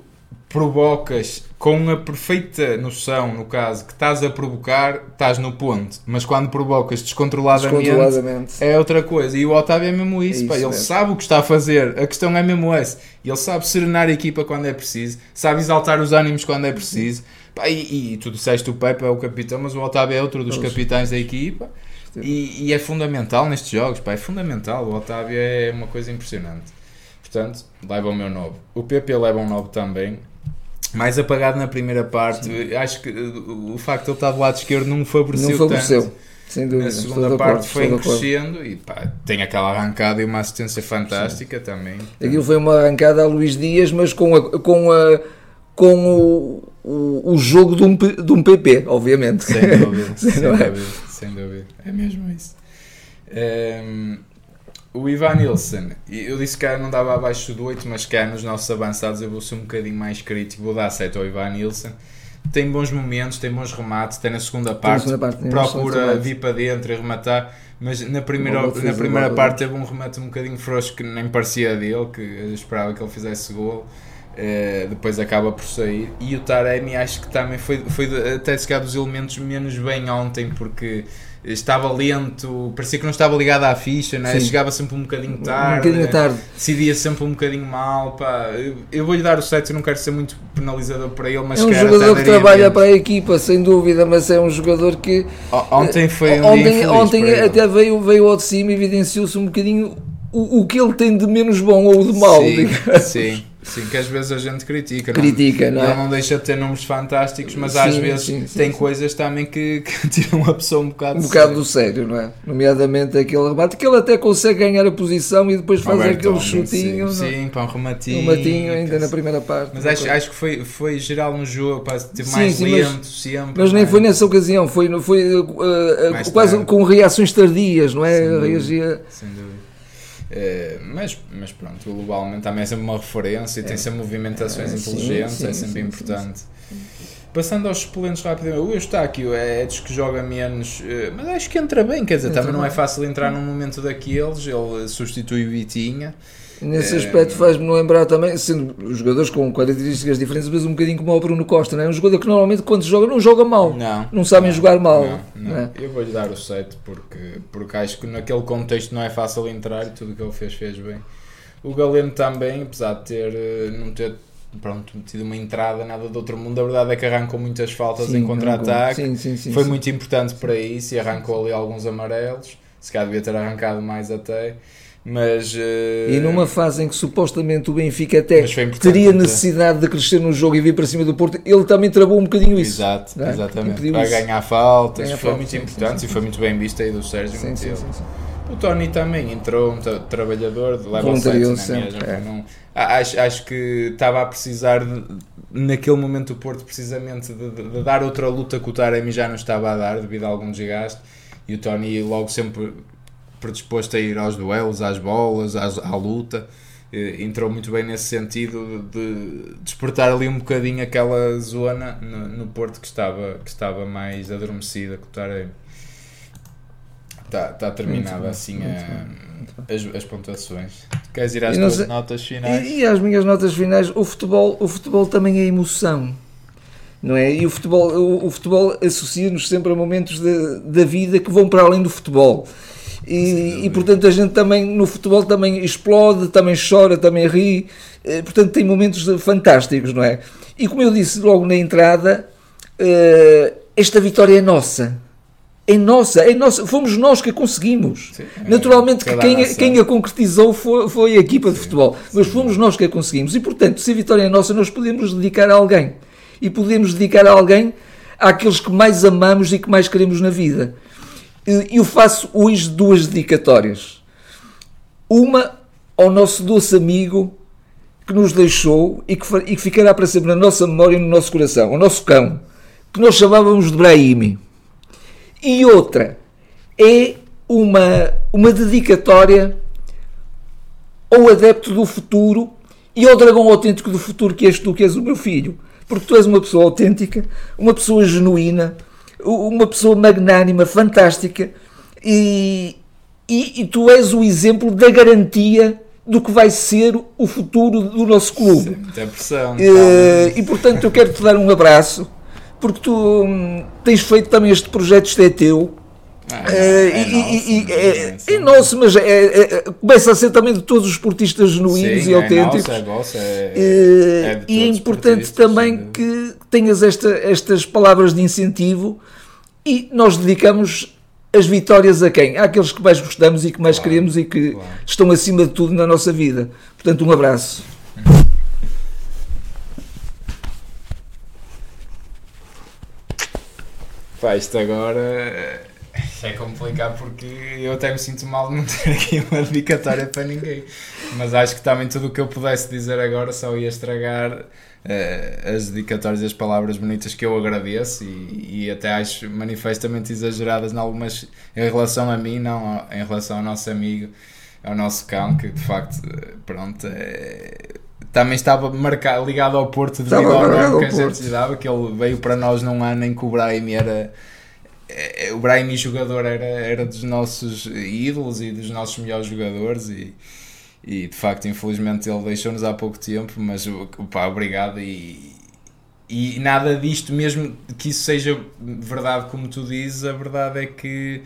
Speaker 1: provocas com a perfeita noção, no caso, que estás a provocar, estás no ponto. Mas quando provocas descontroladamente, descontroladamente. é outra coisa. E o Otávio é mesmo isso. É pá. Ele sabe o que está a fazer. A questão é mesmo essa. Ele sabe serenar a equipa quando é preciso, sabe exaltar os ânimos quando é preciso. Pá, e, e tu disseste o Pepe é o capitão, mas o Otávio é outro dos capitães da equipa. E, e, é fundamental nestes jogos, pá, é fundamental. O Otávio é uma coisa impressionante. Portanto, leva o meu 9. O PP leva um 9 também. Mais apagado na primeira parte. Sim. Acho que uh, o facto de ele estar do lado esquerdo não favoreceu, não favoreceu. tanto. Sem dúvida. Na segunda parte foi crescendo e pá, tem aquela arrancada e uma assistência fantástica Sim. também.
Speaker 2: Aquilo foi uma arrancada a Luís Dias, mas com, a, com, a, com o o, o jogo de um, de um PP, obviamente.
Speaker 1: Sem dúvida, sem,
Speaker 2: é?
Speaker 1: dúvida, sem dúvida. É mesmo isso. Ehm, o Ivan Nilsson, eu disse que não dava abaixo do 8, mas cá nos nossos avançados eu vou ser um bocadinho mais crítico, vou dar 7 ao Ivan Nilsson. Tem bons momentos, tem bons remates, tem na segunda parte,
Speaker 2: segunda parte,
Speaker 1: procura vir para dentro e rematar, mas na primeira, na primeira parte teve um remate um bocadinho frouxo que nem parecia dele, que eu esperava que ele fizesse gol. Eh, depois acaba por sair e o Taremi acho que também foi, foi até se calhar dos elementos menos bem ontem porque estava lento, parecia que não estava ligado à ficha, né? Chegava sempre um bocadinho
Speaker 2: Um
Speaker 1: tarde,
Speaker 2: bocadinho tarde.
Speaker 1: decidia sempre um bocadinho mal. Pá. Eu, eu vou-lhe dar o 7, eu não quero ser muito penalizador para ele, mas
Speaker 2: é um jogador que trabalha para a equipa, sem dúvida, mas é um jogador que
Speaker 1: Ontem foi um
Speaker 2: ontem, ontem até veio, veio ao de cima e evidenciou-se um bocadinho o, o que ele tem de menos bom ou de mau.
Speaker 1: sim, sim, sim, que às vezes a gente critica.
Speaker 2: Critica, não
Speaker 1: Ele
Speaker 2: é?
Speaker 1: não deixa de ter números fantásticos, mas
Speaker 2: Sim,
Speaker 1: às vezes
Speaker 2: sim, sim,
Speaker 1: tem coisas também que, que tiram a pessoa um bocado
Speaker 2: Um
Speaker 1: de
Speaker 2: bocado
Speaker 1: sério.
Speaker 2: do sério, não é? Nomeadamente aquele rebate que ele até consegue ganhar a posição e depois faz
Speaker 1: Alberto
Speaker 2: aquele chutinho,
Speaker 1: sim,
Speaker 2: não é?
Speaker 1: sim, para um rematinho.
Speaker 2: um ainda na primeira parte.
Speaker 1: Mas acho, acho que foi, foi geral no jogo, pá, teve mais
Speaker 2: sim, mas-
Speaker 1: lento sempre.
Speaker 2: Mas nem
Speaker 1: não é?
Speaker 2: foi nessa ocasião, foi, foi uh, uh, quase
Speaker 1: tarde.
Speaker 2: com reações tardias, não é?
Speaker 1: Sem dúvida.
Speaker 2: Reagia.
Speaker 1: Sem dúvida. Eh, mas, mas pronto, globalmente também é sempre uma referência e tem sempre movimentações
Speaker 2: É, sim,
Speaker 1: inteligentes,
Speaker 2: sim,
Speaker 1: é sempre
Speaker 2: sim,
Speaker 1: importante. Passando aos suplentes rapidamente, o Eustáquio é dos que joga menos, eh, mas acho que entra bem, quer dizer,
Speaker 2: Entra
Speaker 1: também não é
Speaker 2: bem.
Speaker 1: fácil entrar num momento daqueles, ele substitui o Vitinha.
Speaker 2: Nesse
Speaker 1: É.
Speaker 2: aspecto faz-me lembrar também, sendo jogadores com características diferentes, mas um bocadinho como o Bruno Costa, não é? Um jogador que normalmente quando joga não joga mal.
Speaker 1: Não.
Speaker 2: Não sabem jogar mal,
Speaker 1: Não, não.
Speaker 2: não é?
Speaker 1: Eu vou-lhe dar o 7 porque, porque acho que naquele contexto não é fácil entrar e tudo o que ele fez, fez bem. O Galeno também, apesar de ter, eh, não ter pronto, tido uma entrada nada do outro mundo, a verdade é que arrancou muitas faltas
Speaker 2: Sim,
Speaker 1: em contra-ataque.
Speaker 2: Sim, sim, sim.
Speaker 1: Foi
Speaker 2: sim.
Speaker 1: muito importante para isso e arrancou ali alguns amarelos. Se calhar devia ter arrancado mais até. Mas. eh,
Speaker 2: E numa fase em que supostamente o Benfica até teria necessidade de crescer no jogo e vir para cima do Porto, ele também travou um bocadinho isso.
Speaker 1: Exato,
Speaker 2: é?
Speaker 1: exatamente. Vai
Speaker 2: isso.
Speaker 1: ganhar faltas,
Speaker 2: Ganhar
Speaker 1: foi
Speaker 2: faltas,
Speaker 1: muito
Speaker 2: sim,
Speaker 1: importante
Speaker 2: sim,
Speaker 1: e foi muito bem visto aí do Sérgio
Speaker 2: Sim, sim, sim.
Speaker 1: O Tony também entrou, um tra- trabalhador, site, não é
Speaker 2: sempre,
Speaker 1: mesmo?
Speaker 2: é.
Speaker 1: Não- acho, acho que estava a precisar, de- naquele momento, o Porto, precisamente, de, de- de dar outra luta que o Taremi já não estava a dar, devido a algum desgaste. E o Tony, logo sempre predisposto a ir aos duelos, às bolas, às- à luta. Entrou muito bem nesse sentido de despertar ali um bocadinho aquela zona no, no Porto que estava, que estava mais adormecida que. Está tá terminada
Speaker 2: bem,
Speaker 1: assim
Speaker 2: muito
Speaker 1: a- as, as pontuações. Queres ir às tuas
Speaker 2: sei-
Speaker 1: notas finais?
Speaker 2: E, e as minhas notas finais, o futebol, o futebol também é emoção. Não é? E o futebol, o, o futebol associa-nos sempre a momentos da, da vida que vão para além do futebol. E, e, portanto a gente também no futebol também explode, também chora, também ri, eh, portanto tem momentos fantásticos, não é? E como eu disse logo na entrada, eh, esta vitória é nossa. É nossa, é nossa, fomos nós que a conseguimos.
Speaker 1: Sim, é,
Speaker 2: Naturalmente que quem, a- quem a concretizou foi, foi a equipa de
Speaker 1: Sim,
Speaker 2: futebol, mas fomos nós que a conseguimos. E portanto, se a vitória é nossa, nós podemos dedicar a alguém. E podemos dedicar a alguém àqueles que mais amamos e que mais queremos na vida. Eu faço hoje duas dedicatórias. Uma ao nosso doce amigo que nos deixou e que, e que ficará para sempre na nossa memória e no nosso coração, o nosso cão, que nós chamávamos de Brahimi. E outra é uma, uma dedicatória ao adepto do futuro e ao dragão autêntico do futuro que és tu, que és o meu filho. Porque tu és uma pessoa autêntica, uma pessoa genuína, uma pessoa magnânima, fantástica e, e, e tu és o exemplo da garantia do que vai ser o futuro do nosso clube.
Speaker 1: Muita pressão.
Speaker 2: Eh, e portanto eu quero te dar um abraço porque tu hum, tens feito também este projeto, isto é teu.
Speaker 1: Ah,
Speaker 2: Eh,
Speaker 1: é
Speaker 2: e- e- e-
Speaker 1: nosso,
Speaker 2: é,
Speaker 1: sim.
Speaker 2: é nosso, mas é- é- é- começa a ser também de todos os esportistas genuínos
Speaker 1: Sim,
Speaker 2: e
Speaker 1: é
Speaker 2: autênticos.
Speaker 1: nosso, é vosso, é-
Speaker 2: Eh,
Speaker 1: é
Speaker 2: e é importante também que tenhas esta- estas palavras de incentivo e nós dedicamos as vitórias a quem? Àqueles que mais gostamos e que mais
Speaker 1: Claro,
Speaker 2: queremos e que
Speaker 1: claro.
Speaker 2: estão acima de tudo na nossa vida. Portanto, um abraço.
Speaker 1: Pá, isto agora. É complicado porque eu até me sinto mal de não ter aqui uma dedicatória para ninguém. Mas acho que também tudo o que eu pudesse dizer agora só ia estragar uh, as dedicatórias e as palavras bonitas que eu agradeço e, e, até acho manifestamente exageradas em algumas em relação a mim, não em relação ao nosso amigo, ao nosso cão, que de facto, pronto, é, também estava marcado, ligado ao Porto devido ao nome que a gente dava, que ele veio para nós num ano em que o Brahim era o Brahim jogador era, era dos nossos ídolos e dos nossos melhores jogadores e, e de facto infelizmente ele deixou-nos há pouco tempo mas pá, obrigado e, e nada disto mesmo que isso seja verdade como tu dizes a verdade é que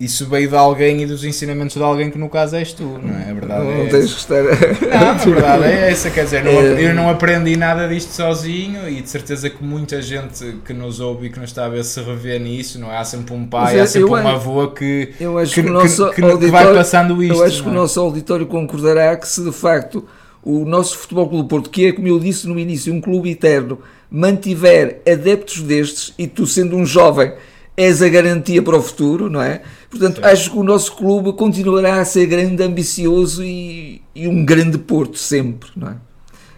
Speaker 1: isso veio de alguém e dos ensinamentos de alguém que no caso és tu, não é? A verdade
Speaker 2: não,
Speaker 1: é
Speaker 2: não tens que estar.
Speaker 1: Não, a verdade é essa, quer dizer, não, é... eu não aprendi nada disto sozinho e de certeza que muita gente que nos ouve e que nos está a ver se revê nisso, não é? Há sempre um pai, há sempre um avô que,
Speaker 2: eu acho
Speaker 1: que,
Speaker 2: que,
Speaker 1: que, que, que vai passando isto.
Speaker 2: Eu acho que
Speaker 1: é?
Speaker 2: o nosso auditório concordará que se de facto o nosso Futebol Clube Porto, que é, como eu disse no início, um clube eterno, mantiver adeptos destes e tu sendo um jovem és a garantia para o futuro, não é? Portanto, Sim. acho que o nosso clube continuará a ser grande, ambicioso e, e um grande Porto sempre, não é?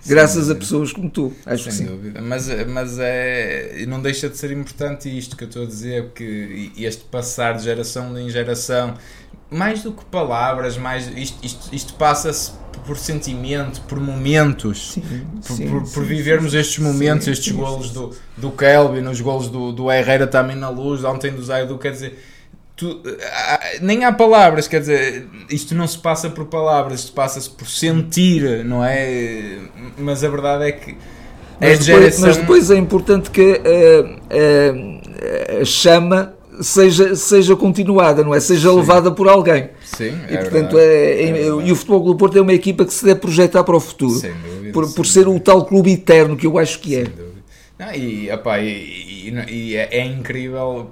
Speaker 2: Graças a pessoas como tu, acho
Speaker 1: Sem
Speaker 2: que sim.
Speaker 1: dúvida. Mas, mas é, não deixa de ser importante isto que eu estou a dizer, que este passar de geração em geração, mais do que palavras, mais isto, isto, isto passa-se por sentimento, por momentos, sim, por, sim, por, por, vivermos sim, estes momentos, estes golos do, do Kelvin, os golos do, do Herrera também na luz, ontem do Zaidu, quer dizer, tu, nem há palavras, quer dizer, isto não se passa por palavras, isto passa-se por sentir, não é? Mas a verdade é que
Speaker 2: mas, depois, geração... mas depois é importante que uh, uh, a chama seja, seja continuada, não é? Seja Sim. levada por alguém.
Speaker 1: Sim,
Speaker 2: é e, portanto, é, é, é e o Futebol Clube Porto é uma equipa que se deve projetar para o futuro.
Speaker 1: Sem dúvida,
Speaker 2: por, por ser o tal clube eterno que eu acho que é.
Speaker 1: Não, e, opa, e, e, e é, é, incrível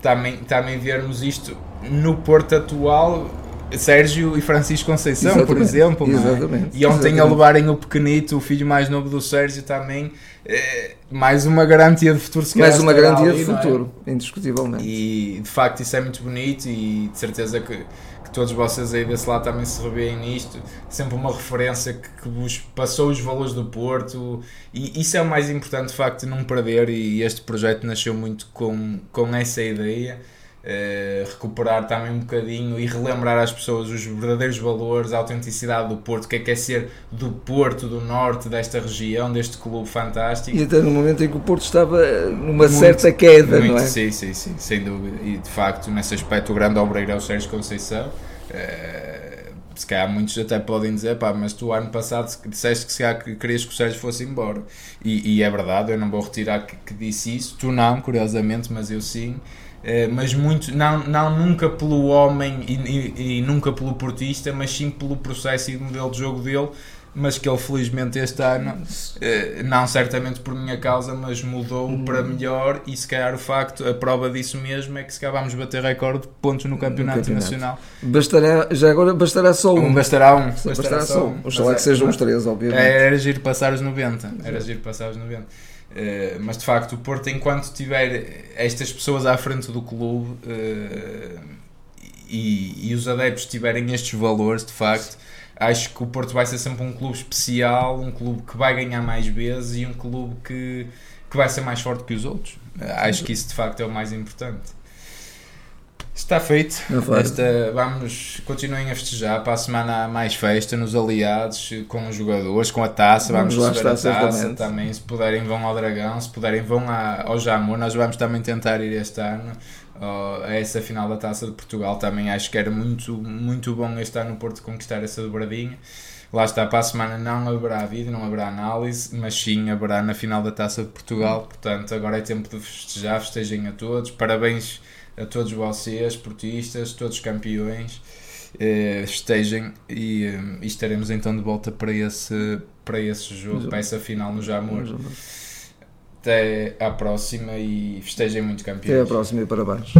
Speaker 1: também, também vermos isto no Porto atual. Sérgio e Francisco Conceição, exatamente, por exemplo,
Speaker 2: exatamente,
Speaker 1: e ontem
Speaker 2: exatamente.
Speaker 1: a levarem o pequenito, o filho mais novo do Sérgio também, é, mais uma garantia de futuro se
Speaker 2: mais uma garantia ali, de é? futuro é? indiscutivelmente
Speaker 1: e de facto isso é muito bonito e de certeza que, que todos vocês aí desse lado também se revêem nisto sempre uma referência que, que, vos passou os valores do Porto e isso é o mais importante de facto não perder e este projeto nasceu muito com, com essa ideia Uh, recuperar também um bocadinho e relembrar às pessoas os verdadeiros valores, a autenticidade do Porto, o que é que é ser do Porto, do Norte, desta região, deste clube fantástico.
Speaker 2: E até no momento em que o Porto estava numa muito, certa queda,
Speaker 1: muito,
Speaker 2: não é?
Speaker 1: Sim, sim, sim, sem dúvida. E de facto, nesse aspecto, o grande obreiro é o Sérgio Conceição. Uh, se calhar muitos até podem dizer, pá, mas tu ano passado disseste que se calhar que querias que o Sérgio fosse embora. E, e é verdade, eu não vou retirar que, que disse isso, tu não, curiosamente, mas eu sim. Eh, mas muito, não, não nunca pelo homem e, e, e, nunca pelo portista, mas sim pelo processo e modelo de jogo dele, mas que ele felizmente este ano, uh, não certamente por minha causa, mas mudou hum. para melhor e se calhar o facto, a prova disso mesmo é que se calhar vamos bater recorde de pontos no campeonato, no campeonato. nacional.
Speaker 2: Bastará, já agora bastará só um.
Speaker 1: um bastará um.
Speaker 2: Bastará, bastará só um. Oxalá que é, sejam os três, obviamente.
Speaker 1: Era giro passar os 90. Era giro passar os 90. Uh, mas de facto, o Porto, enquanto tiver estas pessoas à frente do clube uh, e, e, os adeptos tiverem estes valores, de facto, acho que o Porto vai ser sempre um clube especial, um clube que vai ganhar mais vezes e um clube que, que vai ser mais forte que os outros. Uh, acho que isso de facto é o mais importante. Está feito. Esta, vamos, continuem a festejar. Para a semana há mais festa nos aliados, com os jogadores, com a taça. Vamos, vamos receber a taça também. Se puderem, vão ao Dragão. Se puderem, vão ao Jamor. Nós vamos também tentar ir este ano a essa final da taça de Portugal. Também acho que era muito, muito bom este ano no Porto conquistar essa dobradinha. Lá está, para a semana não haverá vídeo, não haverá análise, mas sim haverá na final da taça de Portugal. Portanto, agora é tempo de festejar. Festejem a todos. Parabéns a todos vocês, portistas, todos campeões, eh, estejam e, eh, e, estaremos então de volta para esse, para esse jogo, para essa final no Jamor. Até à próxima e festejem muito campeões.
Speaker 2: Até à próxima e parabéns.